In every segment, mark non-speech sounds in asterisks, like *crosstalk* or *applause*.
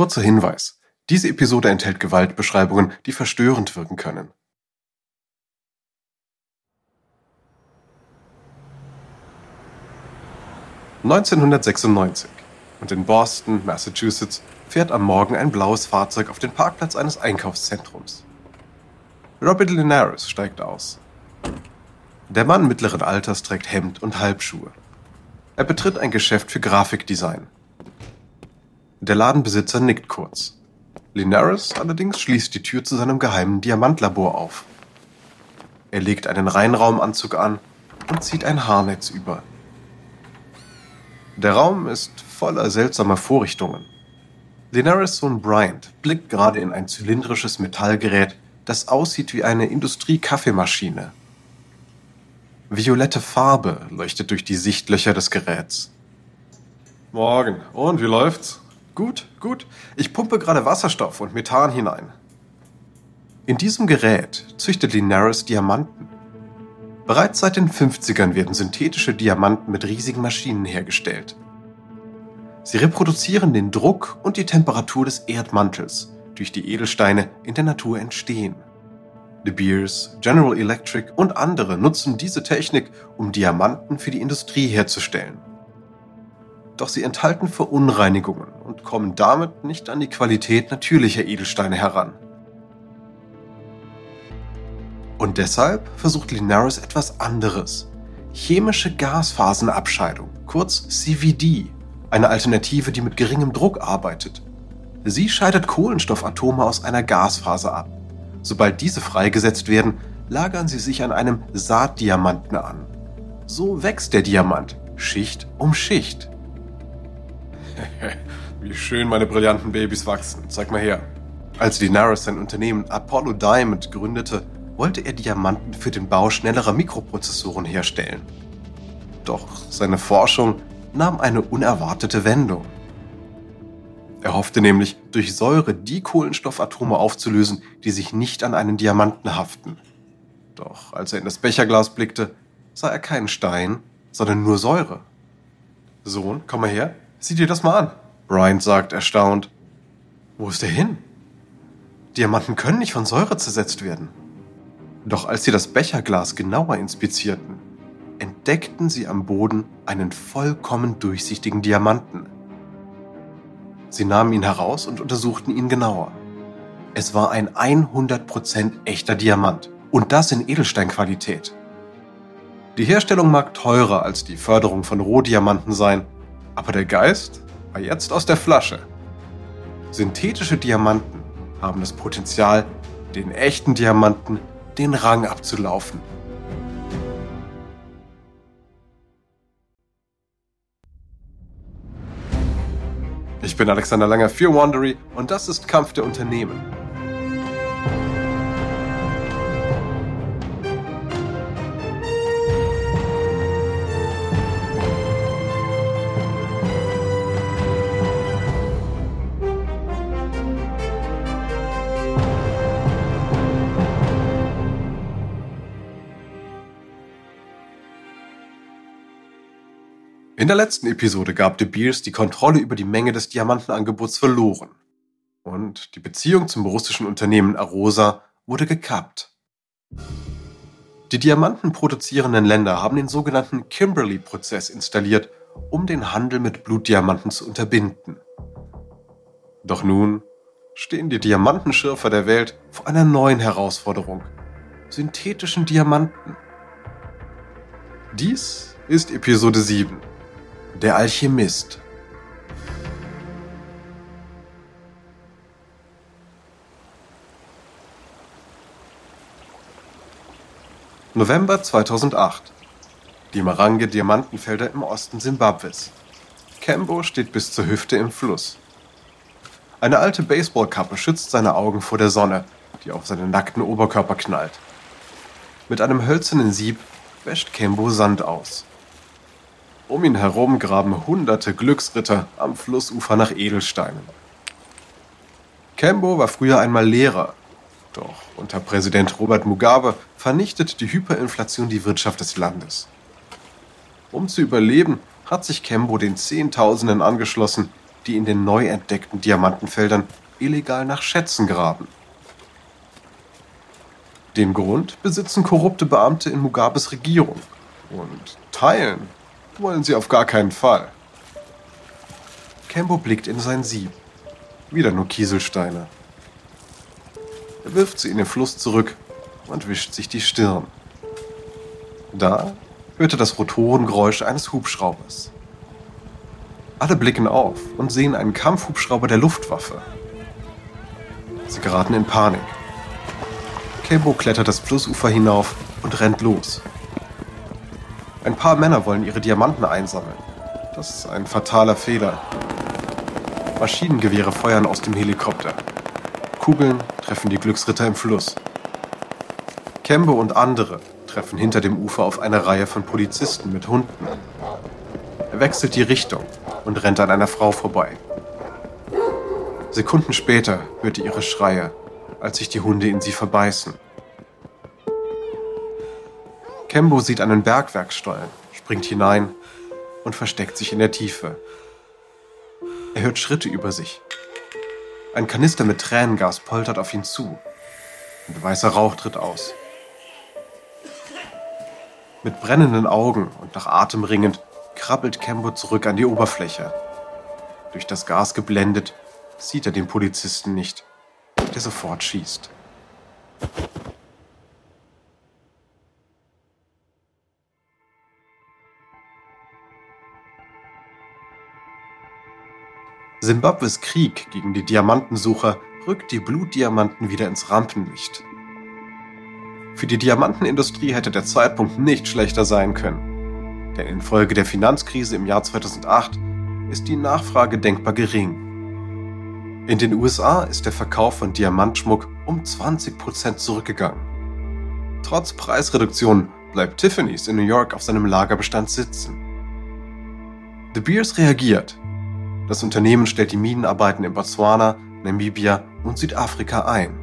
Kurzer Hinweis. Diese Episode enthält Gewaltbeschreibungen, die verstörend wirken können. (1996) und in Boston, Massachusetts, fährt am Morgen ein blaues Fahrzeug auf den Parkplatz eines Einkaufszentrums. Robert Linares steigt aus. Der Mann mittleren Alters trägt Hemd und Halbschuhe. Er betritt ein Geschäft für Grafikdesign. Der Ladenbesitzer nickt kurz. Linares allerdings schließt die Tür zu seinem geheimen Diamantlabor auf. Er legt einen Reinraumanzug an und zieht ein Haarnetz über. Der Raum ist voller seltsamer Vorrichtungen. Linares Sohn Bryant blickt gerade in ein zylindrisches Metallgerät, das aussieht wie eine Industrie-Kaffeemaschine. Violette Farbe leuchtet durch die Sichtlöcher des Geräts. Morgen. Und wie läuft's? Gut, gut. Ich pumpe gerade Wasserstoff und Methan hinein. In diesem Gerät züchtet Linares Diamanten. Bereits seit den 50ern werden synthetische Diamanten mit riesigen Maschinen hergestellt. Sie reproduzieren den Druck und die Temperatur des Erdmantels, durch die Edelsteine in der Natur entstehen. De Beers, General Electric und andere nutzen diese Technik, um Diamanten für die Industrie herzustellen. Doch sie enthalten Verunreinigungen und kommen damit nicht an die Qualität natürlicher Edelsteine heran. Und deshalb versucht Linares etwas anderes. Chemische Gasphasenabscheidung, kurz CVD, eine Alternative, die mit geringem Druck arbeitet. Sie scheidet Kohlenstoffatome aus einer Gasphase ab. Sobald diese freigesetzt werden, lagern sie sich an einem Saatdiamanten an. So wächst der Diamant, Schicht um Schicht. *laughs* Wie schön meine brillanten Babys wachsen. Zeig mal her. Als Linares sein Unternehmen Apollo Diamond gründete, wollte er Diamanten für den Bau schnellerer Mikroprozessoren herstellen. Doch seine Forschung nahm eine unerwartete Wendung. Er hoffte nämlich, durch Säure die Kohlenstoffatome aufzulösen, die sich nicht an einen Diamanten haften. Doch als er in das Becherglas blickte, sah er keinen Stein, sondern nur Säure. Sohn, komm mal her, sieh dir das mal an. Bryant sagt erstaunt. Wo ist er hin? Diamanten können nicht von Säure zersetzt werden. Doch als sie das Becherglas genauer inspizierten, entdeckten sie am Boden einen vollkommen durchsichtigen Diamanten. Sie nahmen ihn heraus und untersuchten ihn genauer. Es war ein 100% echter Diamant und das in Edelsteinqualität. Die Herstellung mag teurer als die Förderung von Rohdiamanten sein, aber der Geist war jetzt aus der Flasche. Synthetische Diamanten haben das Potenzial, den echten Diamanten den Rang abzulaufen. Ich bin Alexander Langer für Wandery und das ist Kampf der Unternehmen. Der letzten Episode gab De Beers die Kontrolle über die Menge des Diamantenangebots verloren. Und die Beziehung zum russischen Unternehmen Arosa wurde gekappt. Die diamantenproduzierenden Länder haben den sogenannten Kimberley-Prozess installiert, um den Handel mit Blutdiamanten zu unterbinden. Doch nun stehen die Diamantenschürfer der Welt vor einer neuen Herausforderung. Synthetischen Diamanten. Dies ist Episode 7. Der Alchemist November 2008 Die Marange-Diamantenfelder im Osten Simbabwes. Kembo steht bis zur Hüfte im Fluss. Eine alte Baseballkappe schützt seine Augen vor der Sonne, die auf seinen nackten Oberkörper knallt. Mit einem hölzernen Sieb wäscht Kembo Sand aus. Um ihn herum graben hunderte Glücksritter am Flussufer nach Edelsteinen. Kembo war früher einmal Lehrer, doch unter Präsident Robert Mugabe vernichtet die Hyperinflation die Wirtschaft des Landes. Um zu überleben, hat sich Kembo den Zehntausenden angeschlossen, die in den neu entdeckten Diamantenfeldern illegal nach Schätzen graben. Den Grund besitzen korrupte Beamte in Mugabes Regierung. Und teilen wollen sie auf gar keinen Fall. Kembo blickt in sein Sieb. Wieder nur Kieselsteine. Er wirft sie in den Fluss zurück und wischt sich die Stirn. Da hört er das Rotorengeräusch eines Hubschraubers. Alle blicken auf und sehen einen Kampfhubschrauber der Luftwaffe. Sie geraten in Panik. Kebo klettert das Flussufer hinauf und rennt los. Ein paar Männer wollen ihre Diamanten einsammeln. Das ist ein fataler Fehler. Maschinengewehre feuern aus dem Helikopter. Kugeln treffen die Glücksritter im Fluss. Kembe und andere treffen hinter dem Ufer auf eine Reihe von Polizisten mit Hunden. Er wechselt die Richtung und rennt an einer Frau vorbei. Sekunden später hört er ihre Schreie als sich die Hunde in sie verbeißen. Kembo sieht einen Bergwerksstollen, springt hinein und versteckt sich in der Tiefe. Er hört Schritte über sich. Ein Kanister mit Tränengas poltert auf ihn zu und weißer Rauch tritt aus. Mit brennenden Augen und nach Atem ringend krabbelt Kembo zurück an die Oberfläche. Durch das Gas geblendet sieht er den Polizisten nicht der sofort schießt. Simbabwes Krieg gegen die Diamantensucher rückt die Blutdiamanten wieder ins Rampenlicht. Für die Diamantenindustrie hätte der Zeitpunkt nicht schlechter sein können. Denn infolge der Finanzkrise im Jahr 2008 ist die Nachfrage denkbar gering. In den USA ist der Verkauf von Diamantschmuck um 20% zurückgegangen. Trotz Preisreduktionen bleibt Tiffany's in New York auf seinem Lagerbestand sitzen. De Beers reagiert. Das Unternehmen stellt die Minenarbeiten in Botswana, Namibia und Südafrika ein.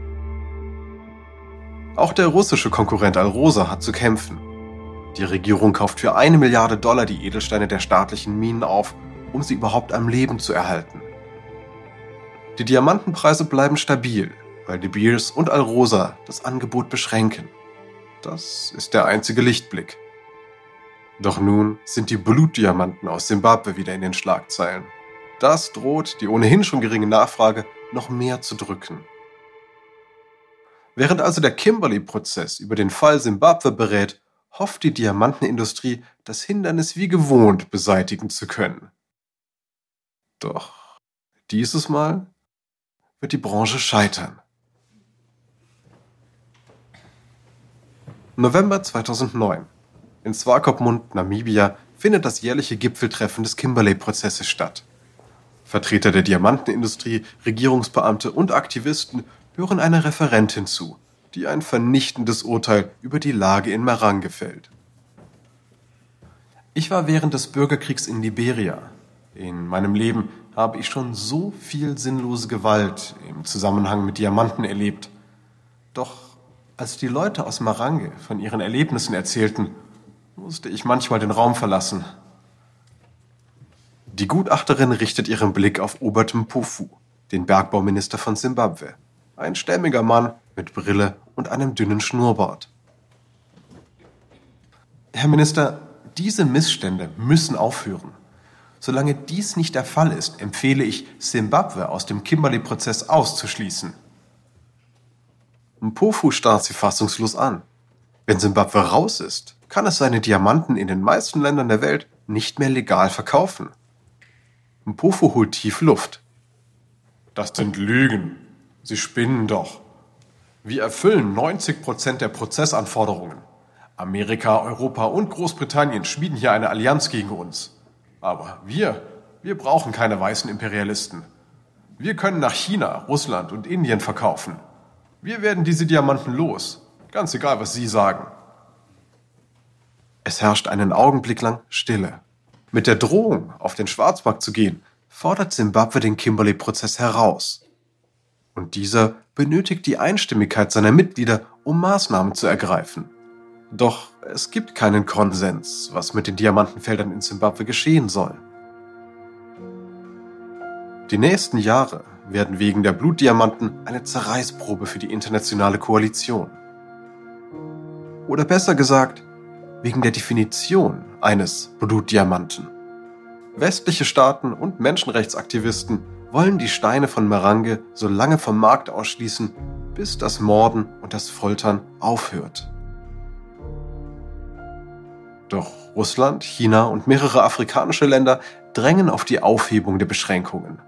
Auch der russische Konkurrent Alrosa hat zu kämpfen. Die Regierung kauft für eine Milliarde Dollar die Edelsteine der staatlichen Minen auf, um sie überhaupt am Leben zu erhalten. Die Diamantenpreise bleiben stabil, weil De Beers und Alrosa das Angebot beschränken. Das ist der einzige Lichtblick. Doch nun sind die Blutdiamanten aus Simbabwe wieder in den Schlagzeilen. Das droht die ohnehin schon geringe Nachfrage noch mehr zu drücken. Während also der Kimberley-Prozess über den Fall Simbabwe berät, hofft die Diamantenindustrie, das Hindernis wie gewohnt beseitigen zu können. Doch dieses Mal wird die Branche scheitern. November 2009. In Swakopmund, Namibia, findet das jährliche Gipfeltreffen des Kimberley-Prozesses statt. Vertreter der Diamantenindustrie, Regierungsbeamte und Aktivisten hören einer Referentin zu, die ein vernichtendes Urteil über die Lage in Marange fällt. Ich war während des Bürgerkriegs in Liberia. In meinem Leben habe ich schon so viel sinnlose Gewalt im Zusammenhang mit Diamanten erlebt. Doch als die Leute aus Marange von ihren Erlebnissen erzählten, musste ich manchmal den Raum verlassen. Die Gutachterin richtet ihren Blick auf Obert Mpofu, den Bergbauminister von Simbabwe. Ein stämmiger Mann mit Brille und einem dünnen Schnurrbart. Herr Minister, diese Missstände müssen aufhören. Solange dies nicht der Fall ist, empfehle ich, Simbabwe aus dem Kimberley-Prozess auszuschließen. Mpofu starrt sie fassungslos an. Wenn Simbabwe raus ist, kann es seine Diamanten in den meisten Ländern der Welt nicht mehr legal verkaufen. Mpofu holt tief Luft. Das sind Lügen. Sie spinnen doch. Wir erfüllen 90 Prozent der Prozessanforderungen. Amerika, Europa und Großbritannien schmieden hier eine Allianz gegen uns. Aber wir, wir brauchen keine weißen Imperialisten. Wir können nach China, Russland und Indien verkaufen. Wir werden diese Diamanten los, ganz egal, was Sie sagen. Es herrscht einen Augenblick lang Stille. Mit der Drohung, auf den Schwarzmarkt zu gehen, fordert Simbabwe den Kimberley-Prozess heraus. Und dieser benötigt die Einstimmigkeit seiner Mitglieder, um Maßnahmen zu ergreifen. Doch es gibt keinen Konsens, was mit den Diamantenfeldern in Simbabwe geschehen soll. Die nächsten Jahre werden wegen der Blutdiamanten eine Zerreißprobe für die internationale Koalition. Oder besser gesagt, wegen der Definition eines Blutdiamanten. Westliche Staaten und Menschenrechtsaktivisten wollen die Steine von Marange so lange vom Markt ausschließen, bis das Morden und das Foltern aufhört. Doch Russland, China und mehrere afrikanische Länder drängen auf die Aufhebung der Beschränkungen.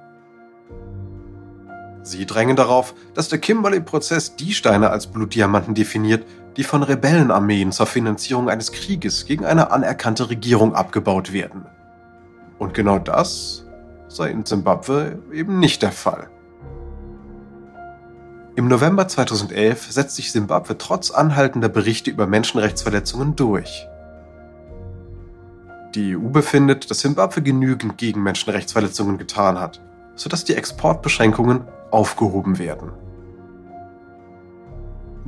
Sie drängen darauf, dass der Kimberley-Prozess die Steine als Blutdiamanten definiert, die von Rebellenarmeen zur Finanzierung eines Krieges gegen eine anerkannte Regierung abgebaut werden. Und genau das sei in Simbabwe eben nicht der Fall. Im November 2011 setzt sich Simbabwe trotz anhaltender Berichte über Menschenrechtsverletzungen durch. Die EU befindet, dass Simbabwe genügend gegen Menschenrechtsverletzungen getan hat, sodass die Exportbeschränkungen aufgehoben werden.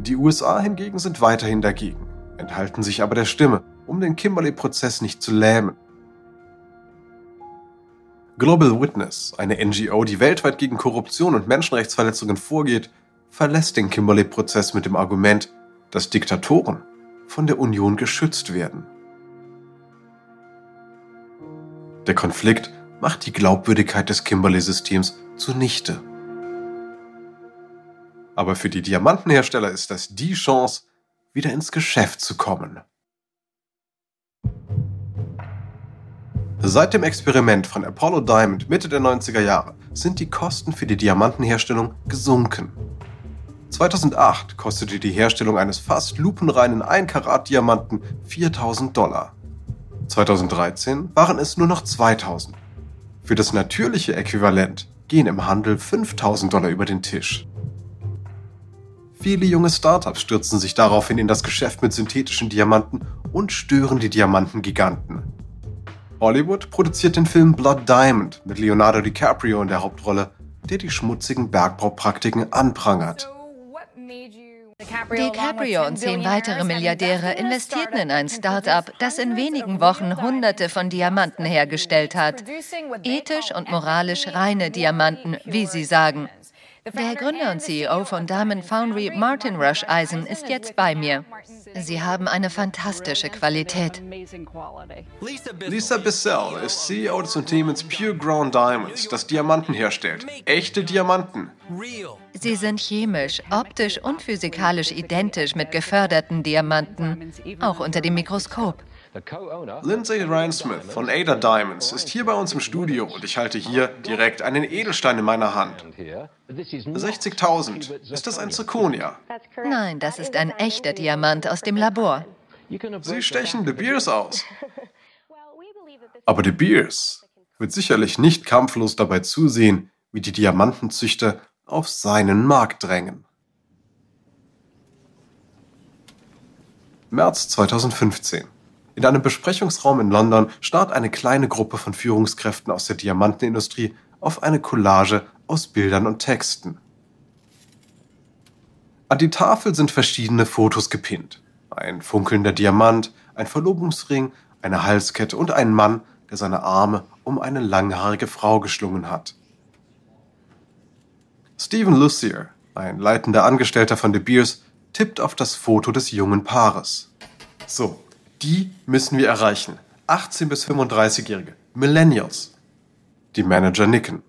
Die USA hingegen sind weiterhin dagegen, enthalten sich aber der Stimme, um den Kimberley-Prozess nicht zu lähmen Global Witness, eine NGO, die weltweit gegen Korruption und Menschenrechtsverletzungen vorgeht, verlässt den Kimberley-Prozess mit dem Argument, dass Diktatoren von der Union geschützt werden. Der Konflikt macht die Glaubwürdigkeit des Kimberley-Systems zunichte. Aber für die Diamantenhersteller ist das die Chance, wieder ins Geschäft zu kommen. Seit dem Experiment von Apollo Diamond Mitte der 90er Jahre sind die Kosten für die Diamantenherstellung gesunken. 2008 kostete die Herstellung eines fast lupenreinen 1-Karat-Diamanten 4000 Dollar. 2013 waren es nur noch 2000. Für das natürliche Äquivalent gehen im Handel 5000 Dollar über den Tisch. Viele junge Startups stürzen sich daraufhin in das Geschäft mit synthetischen Diamanten und stören die Diamantengiganten. Hollywood produziert den Film Blood Diamond mit Leonardo DiCaprio in der Hauptrolle, der die schmutzigen Bergbaupraktiken anprangert. DiCaprio und zehn weitere Milliardäre investierten in ein Start-up, das in wenigen Wochen Hunderte von Diamanten hergestellt hat. Ethisch und moralisch reine Diamanten, wie sie sagen. Der Gründer und CEO von Diamond Foundry, Martin Rush Eisen, ist jetzt bei mir. Sie haben eine fantastische Qualität. Lisa Bissell ist CEO des Unternehmens Pure Ground Diamonds, das Diamanten herstellt. Echte Diamanten. Sie sind chemisch, optisch und physikalisch identisch mit geförderten Diamanten, auch unter dem Mikroskop. Lindsay Ryan Smith von Ada Diamonds ist hier bei uns im Studio und ich halte hier direkt einen Edelstein in meiner Hand. 60.000. Ist das ein Zirconia? Nein, das ist ein echter Diamant aus dem Labor. Sie stechen De Beers aus. *laughs* Aber De Beers wird sicherlich nicht kampflos dabei zusehen, wie die Diamantenzüchter auf seinen Markt drängen. März 2015. In einem Besprechungsraum in London starrt eine kleine Gruppe von Führungskräften aus der Diamantenindustrie auf eine Collage aus Bildern und Texten. An die Tafel sind verschiedene Fotos gepinnt. Ein funkelnder Diamant, ein Verlobungsring, eine Halskette und ein Mann, der seine Arme um eine langhaarige Frau geschlungen hat. Stephen Lucier, ein leitender Angestellter von De Beers, tippt auf das Foto des jungen Paares. So, die müssen wir erreichen. 18 bis 35-Jährige. Millennials. Die Manager nicken.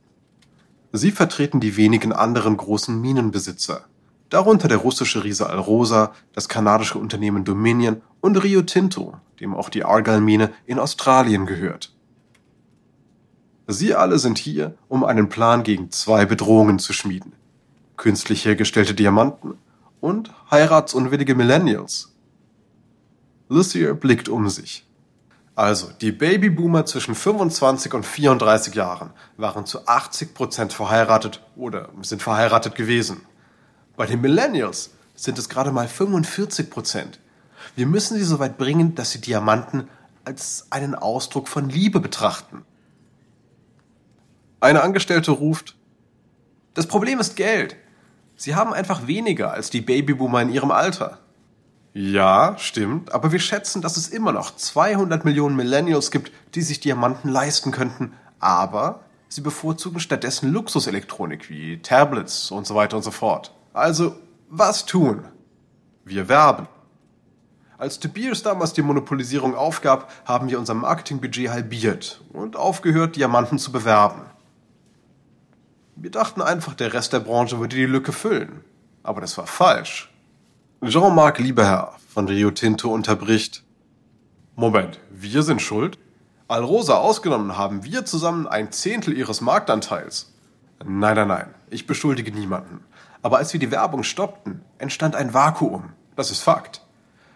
Sie vertreten die wenigen anderen großen Minenbesitzer. Darunter der russische Riese Alrosa, das kanadische Unternehmen Dominion und Rio Tinto, dem auch die Argyle-Mine in Australien gehört. Sie alle sind hier, um einen Plan gegen zwei Bedrohungen zu schmieden. Künstlich hergestellte Diamanten und heiratsunwillige Millennials. Lucier blickt um sich. Also, die Babyboomer zwischen 25 und 34 Jahren waren zu 80 Prozent verheiratet oder sind verheiratet gewesen. Bei den Millennials sind es gerade mal 45 Prozent. Wir müssen sie so weit bringen, dass sie Diamanten als einen Ausdruck von Liebe betrachten. Eine Angestellte ruft, das Problem ist Geld. Sie haben einfach weniger als die Babyboomer in ihrem Alter. Ja, stimmt, aber wir schätzen, dass es immer noch 200 Millionen Millennials gibt, die sich Diamanten leisten könnten, aber Sie bevorzugen stattdessen Luxuselektronik wie Tablets und so weiter und so fort. Also, was tun? Wir werben. Als De Beers damals die Monopolisierung aufgab, haben wir unser Marketingbudget halbiert und aufgehört, Diamanten zu bewerben. Wir dachten einfach, der Rest der Branche würde die Lücke füllen. Aber das war falsch. Jean-Marc Lieberherr von Rio Tinto unterbricht. Moment, wir sind schuld? Alrosa ausgenommen haben wir zusammen ein Zehntel ihres Marktanteils. Nein, nein, nein, ich beschuldige niemanden. Aber als wir die Werbung stoppten, entstand ein Vakuum. Das ist Fakt.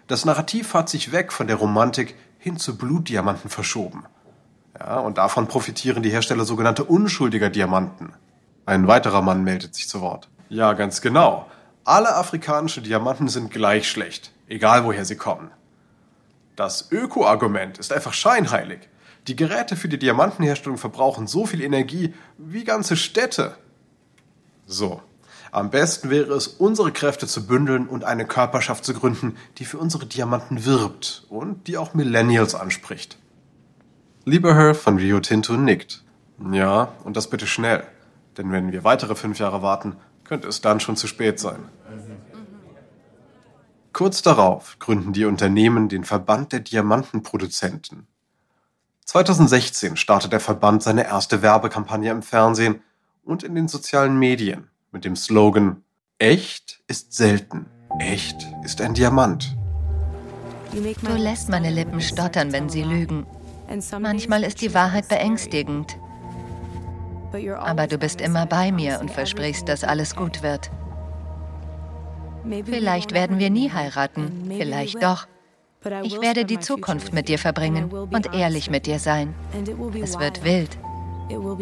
Das Narrativ hat sich weg von der Romantik hin zu Blutdiamanten verschoben. Ja, und davon profitieren die Hersteller sogenannter unschuldiger Diamanten. Ein weiterer Mann meldet sich zu Wort. Ja, ganz genau. Alle afrikanischen Diamanten sind gleich schlecht, egal woher sie kommen. Das Öko-Argument ist einfach scheinheilig. Die Geräte für die Diamantenherstellung verbrauchen so viel Energie wie ganze Städte. So, am besten wäre es, unsere Kräfte zu bündeln und eine Körperschaft zu gründen, die für unsere Diamanten wirbt und die auch Millennials anspricht. Lieber Herr von Rio Tinto nickt. Ja, und das bitte schnell. Denn wenn wir weitere fünf Jahre warten, könnte es dann schon zu spät sein. Kurz darauf gründen die Unternehmen den Verband der Diamantenproduzenten 2016 startet der Verband seine erste Werbekampagne im Fernsehen und in den sozialen Medien mit dem Slogan Echt ist selten, echt ist ein Diamant. Du lässt meine Lippen stottern, wenn sie lügen. Manchmal ist die Wahrheit beängstigend. Aber du bist immer bei mir und versprichst, dass alles gut wird. Vielleicht werden wir nie heiraten, vielleicht doch. Ich werde die Zukunft mit dir verbringen und ehrlich mit dir sein. Es wird wild.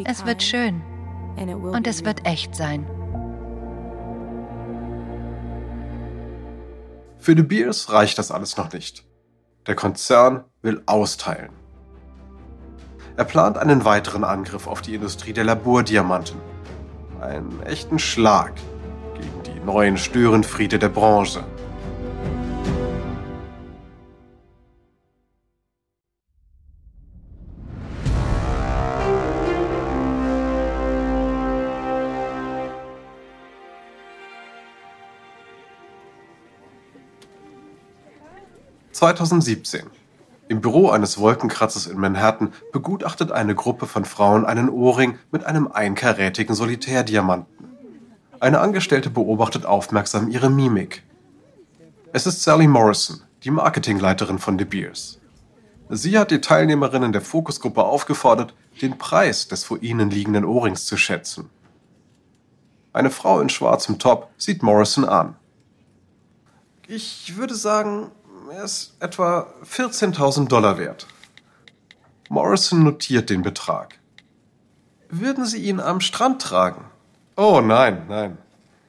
Es wird schön. Und es wird echt sein. Für De Beers reicht das alles noch nicht. Der Konzern will austeilen. Er plant einen weiteren Angriff auf die Industrie der Labordiamanten. Einen echten Schlag gegen die neuen Störenfriede der Branche. 2017. Im Büro eines Wolkenkratzers in Manhattan begutachtet eine Gruppe von Frauen einen Ohrring mit einem einkarätigen Solitärdiamanten. Eine Angestellte beobachtet aufmerksam ihre Mimik. Es ist Sally Morrison, die Marketingleiterin von De Beers. Sie hat die Teilnehmerinnen der Fokusgruppe aufgefordert, den Preis des vor ihnen liegenden Ohrrings zu schätzen. Eine Frau in schwarzem Top sieht Morrison an. Ich würde sagen, er ist etwa 14.000 Dollar wert. Morrison notiert den Betrag. Würden Sie ihn am Strand tragen? Oh nein, nein.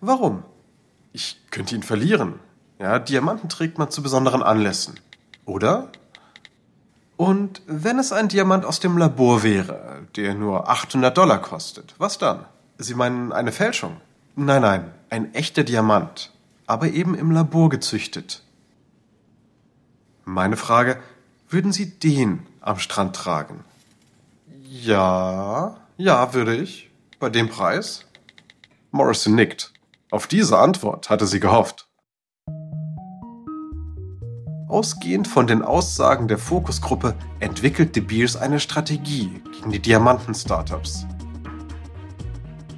Warum? Ich könnte ihn verlieren. Ja, Diamanten trägt man zu besonderen Anlässen. Oder? Und wenn es ein Diamant aus dem Labor wäre, der nur 800 Dollar kostet, was dann? Sie meinen eine Fälschung? Nein, nein, ein echter Diamant, aber eben im Labor gezüchtet. Meine Frage, würden Sie den am Strand tragen? Ja, ja, würde ich. Bei dem Preis? Morrison nickt. Auf diese Antwort hatte sie gehofft. Ausgehend von den Aussagen der Fokusgruppe entwickelt De Beers eine Strategie gegen die Diamanten-Startups.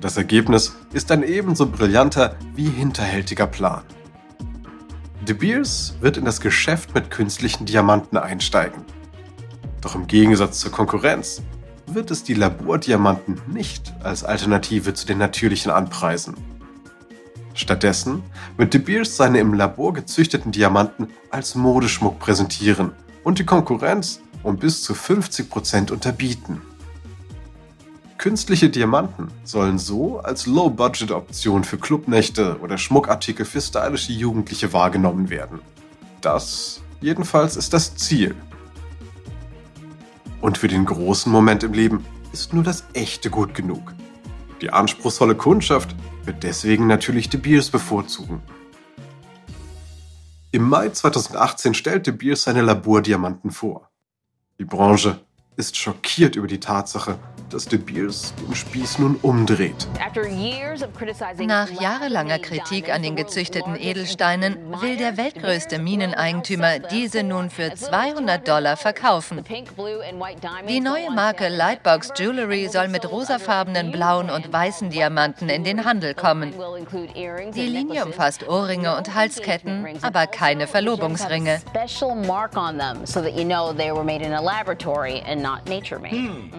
Das Ergebnis ist ein ebenso brillanter wie hinterhältiger Plan. De Beers wird in das Geschäft mit künstlichen Diamanten einsteigen. Doch im Gegensatz zur Konkurrenz wird es die Labordiamanten nicht als Alternative zu den natürlichen anpreisen. Stattdessen wird De Beers seine im Labor gezüchteten Diamanten als Modeschmuck präsentieren und die Konkurrenz um bis zu 50% unterbieten. Künstliche Diamanten sollen so als Low-Budget-Option für Clubnächte oder Schmuckartikel für stylische Jugendliche wahrgenommen werden. Das jedenfalls ist das Ziel. Und für den großen Moment im Leben ist nur das Echte gut genug. Die anspruchsvolle Kundschaft wird deswegen natürlich De Beers bevorzugen. Im Mai 2018 stellte Beers seine Labordiamanten vor. Die Branche ist schockiert über die Tatsache, dass De Beers den Spieß nun umdreht. Nach jahrelanger Kritik an den gezüchteten Edelsteinen will der weltgrößte Mineneigentümer diese nun für 200 Dollar verkaufen. Die neue Marke Lightbox Jewelry soll mit rosafarbenen, blauen und weißen Diamanten in den Handel kommen. Die Linie umfasst Ohrringe und Halsketten, aber keine Verlobungsringe. Hm.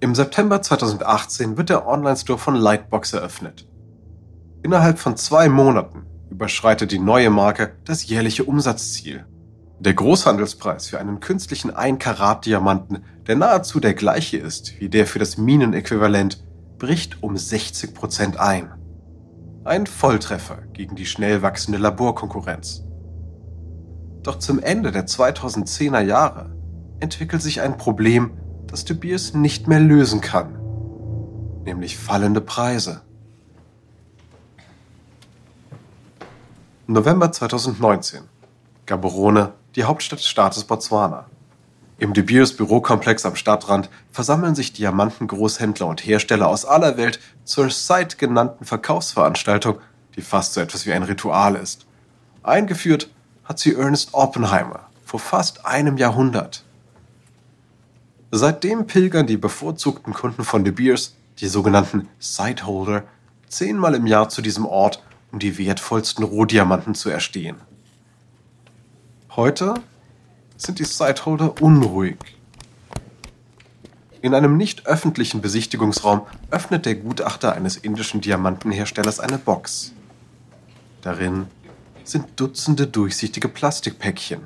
Im September 2018 wird der Online-Store von Lightbox eröffnet. Innerhalb von zwei Monaten überschreitet die neue Marke das jährliche Umsatzziel. Der Großhandelspreis für einen künstlichen 1-Karat-Diamanten, der nahezu der gleiche ist wie der für das Minenäquivalent, bricht um 60% ein. Ein Volltreffer gegen die schnell wachsende Laborkonkurrenz. Doch zum Ende der 2010er Jahre entwickelt sich ein Problem, das De Beers nicht mehr lösen kann, nämlich fallende Preise. November 2019. Gaborone, die Hauptstadt des Staates Botswana. Im De Beers Bürokomplex am Stadtrand versammeln sich Diamantengroßhändler und Hersteller aus aller Welt zur Sight genannten Verkaufsveranstaltung, die fast so etwas wie ein Ritual ist. Eingeführt hat sie Ernest Oppenheimer vor fast einem Jahrhundert. Seitdem pilgern die bevorzugten Kunden von De Beers, die sogenannten Sightholder, zehnmal im Jahr zu diesem Ort, um die wertvollsten Rohdiamanten zu erstehen. Heute sind die Sightholder unruhig. In einem nicht öffentlichen Besichtigungsraum öffnet der Gutachter eines indischen Diamantenherstellers eine Box. Darin sind Dutzende durchsichtige Plastikpäckchen.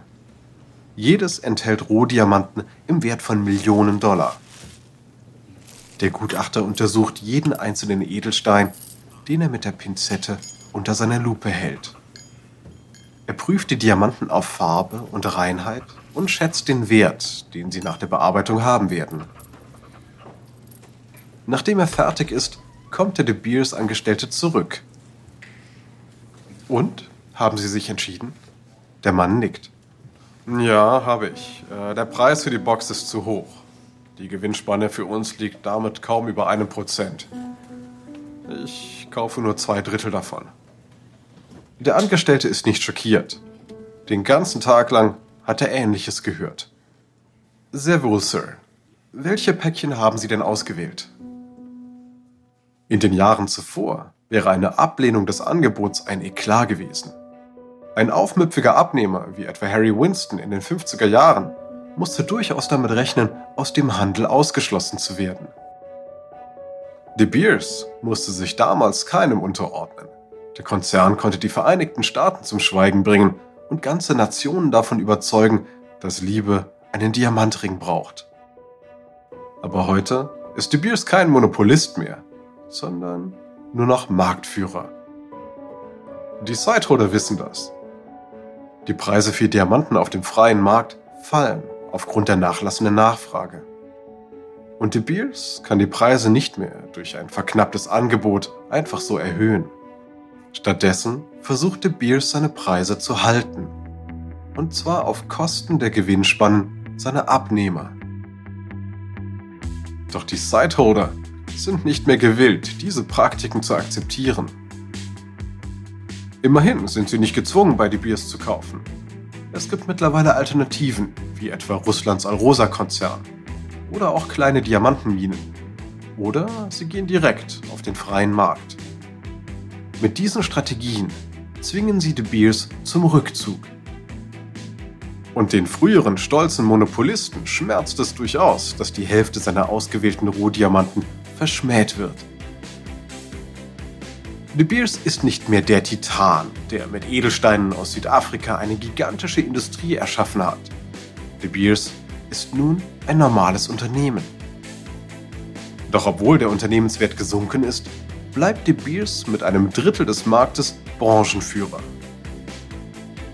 Jedes enthält Rohdiamanten im Wert von Millionen Dollar. Der Gutachter untersucht jeden einzelnen Edelstein, den er mit der Pinzette unter seiner Lupe hält. Er prüft die Diamanten auf Farbe und Reinheit und schätzt den Wert, den sie nach der Bearbeitung haben werden. Nachdem er fertig ist, kommt der De Beers Angestellte zurück. Und? Haben Sie sich entschieden? Der Mann nickt. Ja, habe ich. Äh, der Preis für die Box ist zu hoch. Die Gewinnspanne für uns liegt damit kaum über einem Prozent. Ich kaufe nur zwei Drittel davon. Der Angestellte ist nicht schockiert. Den ganzen Tag lang hat er Ähnliches gehört. Sehr wohl, Sir. Welche Päckchen haben Sie denn ausgewählt? In den Jahren zuvor wäre eine Ablehnung des Angebots ein Eklat gewesen. Ein aufmüpfiger Abnehmer, wie etwa Harry Winston in den 50er Jahren, musste durchaus damit rechnen, aus dem Handel ausgeschlossen zu werden. De Beers musste sich damals keinem unterordnen. Der Konzern konnte die Vereinigten Staaten zum Schweigen bringen und ganze Nationen davon überzeugen, dass Liebe einen Diamantring braucht. Aber heute ist De Beers kein Monopolist mehr, sondern nur noch Marktführer. Die Sideholder wissen das die Preise für Diamanten auf dem freien Markt fallen aufgrund der nachlassenden Nachfrage. Und De Beers kann die Preise nicht mehr durch ein verknapptes Angebot einfach so erhöhen. Stattdessen versucht De Beers seine Preise zu halten. Und zwar auf Kosten der Gewinnspannen seiner Abnehmer. Doch die Sideholder sind nicht mehr gewillt, diese Praktiken zu akzeptieren. Immerhin sind sie nicht gezwungen, bei De Beers zu kaufen. Es gibt mittlerweile Alternativen, wie etwa Russlands Alrosa-Konzern oder auch kleine Diamantenminen. Oder sie gehen direkt auf den freien Markt. Mit diesen Strategien zwingen sie De Beers zum Rückzug. Und den früheren stolzen Monopolisten schmerzt es durchaus, dass die Hälfte seiner ausgewählten Rohdiamanten verschmäht wird. De Beers ist nicht mehr der Titan, der mit Edelsteinen aus Südafrika eine gigantische Industrie erschaffen hat. De Beers ist nun ein normales Unternehmen. Doch obwohl der Unternehmenswert gesunken ist, bleibt De Beers mit einem Drittel des Marktes Branchenführer.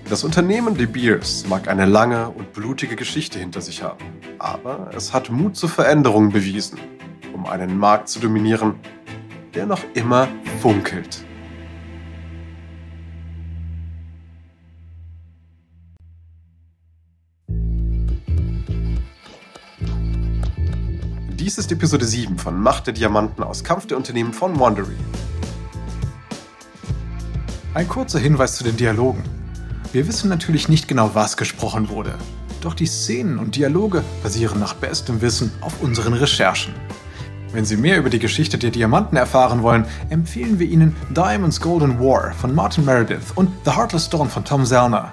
Das Unternehmen De Beers mag eine lange und blutige Geschichte hinter sich haben, aber es hat Mut zur Veränderung bewiesen, um einen Markt zu dominieren, der noch immer funkelt. Dies ist Episode 7 von Macht der Diamanten aus Kampf der Unternehmen von Wandery. Ein kurzer Hinweis zu den Dialogen. Wir wissen natürlich nicht genau, was gesprochen wurde. Doch die Szenen und Dialoge basieren nach bestem Wissen auf unseren Recherchen. Wenn Sie mehr über die Geschichte der Diamanten erfahren wollen, empfehlen wir Ihnen Diamonds Golden War von Martin Meredith und The Heartless Dawn von Tom Zellner.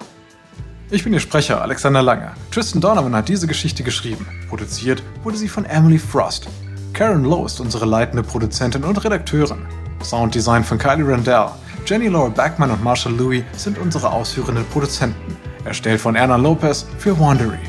Ich bin Ihr Sprecher, Alexander Lange. Tristan Donovan hat diese Geschichte geschrieben. Produziert wurde sie von Emily Frost. Karen Lowe ist unsere leitende Produzentin und Redakteurin. Sounddesign von Kylie Randell. Jenny Laura Backman und Marshall Louis sind unsere ausführenden Produzenten. Erstellt von Erna Lopez für Wandery.